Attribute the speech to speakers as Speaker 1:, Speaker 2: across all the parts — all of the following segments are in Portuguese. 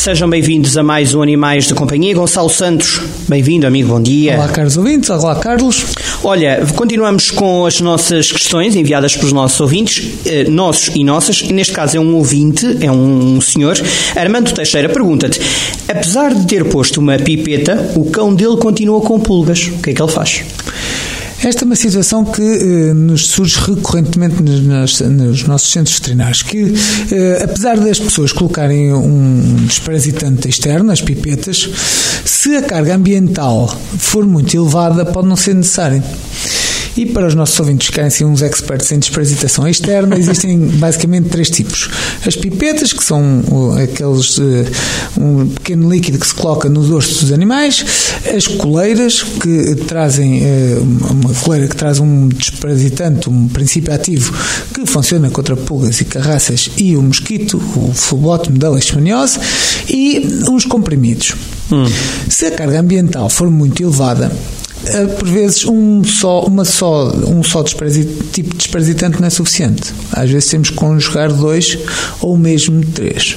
Speaker 1: Sejam bem-vindos a mais um Animais de Companhia. Gonçalo Santos, bem-vindo, amigo, bom dia.
Speaker 2: Olá, caros ouvintes. Olá, Carlos.
Speaker 1: Olha, continuamos com as nossas questões enviadas pelos nossos ouvintes, eh, nossos e nossas. Neste caso é um ouvinte, é um senhor. Armando Teixeira pergunta-te: apesar de ter posto uma pipeta, o cão dele continua com pulgas. O que é que ele faz?
Speaker 2: Esta é uma situação que eh, nos surge recorrentemente nos, nos, nossos centros veterinários, que eh, apesar das pessoas colocarem um desparasitante externo, as pipetas, se a carga ambiental for muito elevada, pode não ser necessário. E para os nossos ouvintes que querem ser uns experts em desparasitação externa, existem basicamente três tipos. As pipetas, que são aqueles uh, um pequeno líquido que se coloca no dorso dos animais, as coleiras, que trazem uh, uma coleira que traz um desparasitante, um princípio ativo que funciona contra pulgas e carraças e o mosquito, o flebótomo da leishmaniose, e os comprimidos. Hum. Se a carga ambiental for muito elevada, por vezes um só, uma só, um só tipo de desparasitante não é suficiente. Às vezes temos que conjugar dois ou mesmo três.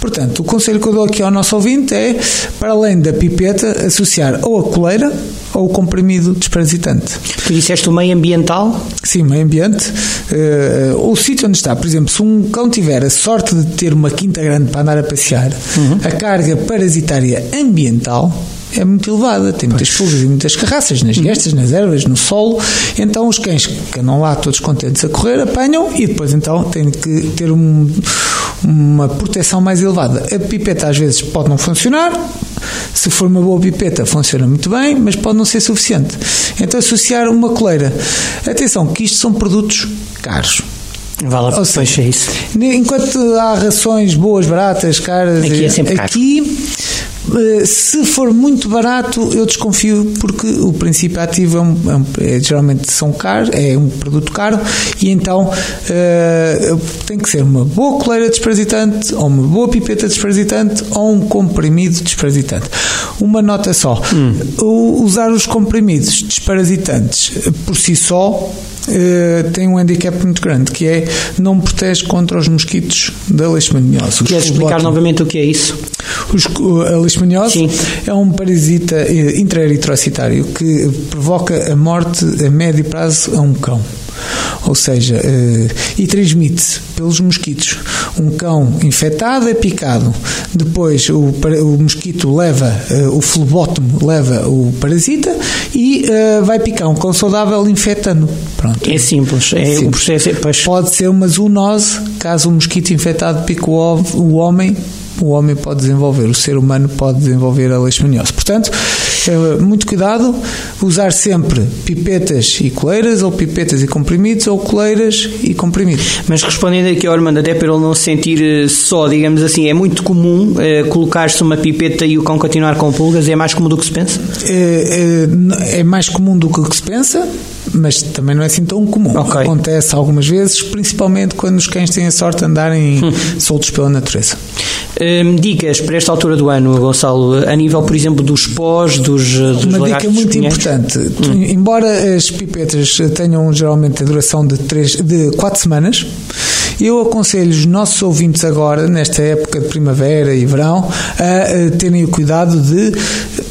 Speaker 2: Portanto, o conselho que eu dou aqui ao nosso ouvinte é, para além da pipeta, associar ou a coleira ou o comprimido desparasitante.
Speaker 1: Tu disseste o meio ambiental?
Speaker 2: Sim, meio ambiente. Uh, o sítio onde está, por exemplo, se um cão tiver a sorte de ter uma quinta grande para andar a passear, uhum. a carga parasitária ambiental é muito elevada, tem muitas pulgas e muitas carraças nas gestas, nas ervas, no solo. Então os cães que andam lá todos contentes a correr apanham e depois então têm que ter um, uma proteção mais elevada. A pipeta às vezes pode não funcionar. Se for uma boa pipeta, funciona muito bem, mas pode não ser suficiente. Então, associar uma coleira. Atenção, que isto são produtos caros.
Speaker 1: Vale a pena, isso.
Speaker 2: Enquanto há rações boas, baratas, caras,
Speaker 1: aqui é sempre
Speaker 2: aqui, caro eh, se for muito barato, eu desconfio porque o princípio ativo é, um, é, é geralmente são caro, é um produto caro e então uh, tem que ser uma boa coleira desparasitante ou uma boa pipeta desparasitante ou um comprimido desparasitante. Uma nota só: hum. usar os comprimidos desparasitantes por si só Uh, tem um handicap muito grande, que é não protege contra os mosquitos da leishmaniose.
Speaker 1: Queres explicar novamente o que é isso?
Speaker 2: Os, a leishmaniose é um parasita eh, intraeritrocitário que provoca a morte a médio prazo a um cão ou seja, uh, e transmite-se pelos mosquitos. Um cão infectado é picado, depois o, o mosquito leva, uh, o flebótomo leva o parasita e uh, vai picar um cão saudável infectando. Pronto.
Speaker 1: É simples, é, simples. o processo é, pois...
Speaker 2: Pode ser uma zoonose, caso o mosquito infectado pique o, o homem, o homem pode desenvolver, o ser humano pode desenvolver a leishmaniose. Portanto, muito cuidado, usar sempre pipetas e coleiras, ou pipetas e comprimidos, ou coleiras e comprimidos.
Speaker 1: Mas respondendo aqui ao Armando, até para ele não se sentir eh, só, digamos assim, é muito comum é, colocar-se uma pipeta e o cão continuar com pulgas? É mais comum do que se pensa?
Speaker 2: É, é, é mais comum do que se pensa mas também não é assim tão comum. Okay. Acontece algumas vezes, principalmente quando os cães têm a sorte de andarem hum. soltos pela natureza.
Speaker 1: Hum, dicas para esta altura do ano, Gonçalo, a nível, por exemplo, dos pós, dos, dos
Speaker 2: Uma dica muito importante. Hum. Embora as pipetas tenham geralmente a duração de, três, de quatro semanas, eu aconselho os nossos ouvintes agora, nesta época de primavera e verão, a, a terem o cuidado de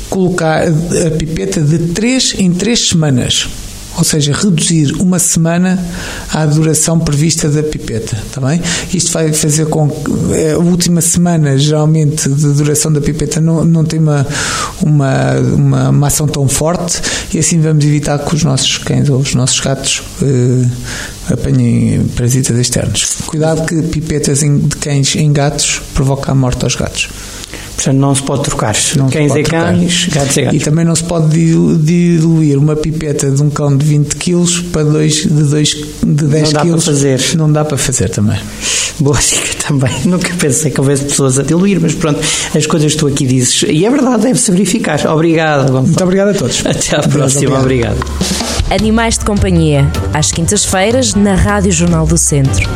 Speaker 2: colocar a pipeta de 3 em 3 semanas ou seja, reduzir uma semana à duração prevista da pipeta, está bem? Isto vai fazer com que eh, a última semana, geralmente, de duração da pipeta não, não tem uma, uma, uma, uma ação tão forte e assim vamos evitar que os nossos cães ou os nossos gatos eh, apanhem parasitas externos. Cuidado que pipetas de cães em gatos provocam a morte aos gatos.
Speaker 1: Portanto, não se pode trocar. Não Cães é cães, gatos é gatos.
Speaker 2: E também não se pode diluir uma pipeta de um cão de 20 kg para dois de, dois, de 10 kg. Não dá
Speaker 1: para fazer.
Speaker 2: Não dá para fazer também.
Speaker 1: Boa dica também. Nunca pensei que houvesse pessoas a diluir, mas pronto, as coisas que tu aqui dizes. E é verdade, deve-se verificar. Obrigado. Gonçalo.
Speaker 2: Muito obrigado a todos.
Speaker 1: Até à próxima. Obrigado. obrigado.
Speaker 3: Animais de Companhia, às quintas-feiras, na Rádio Jornal do Centro.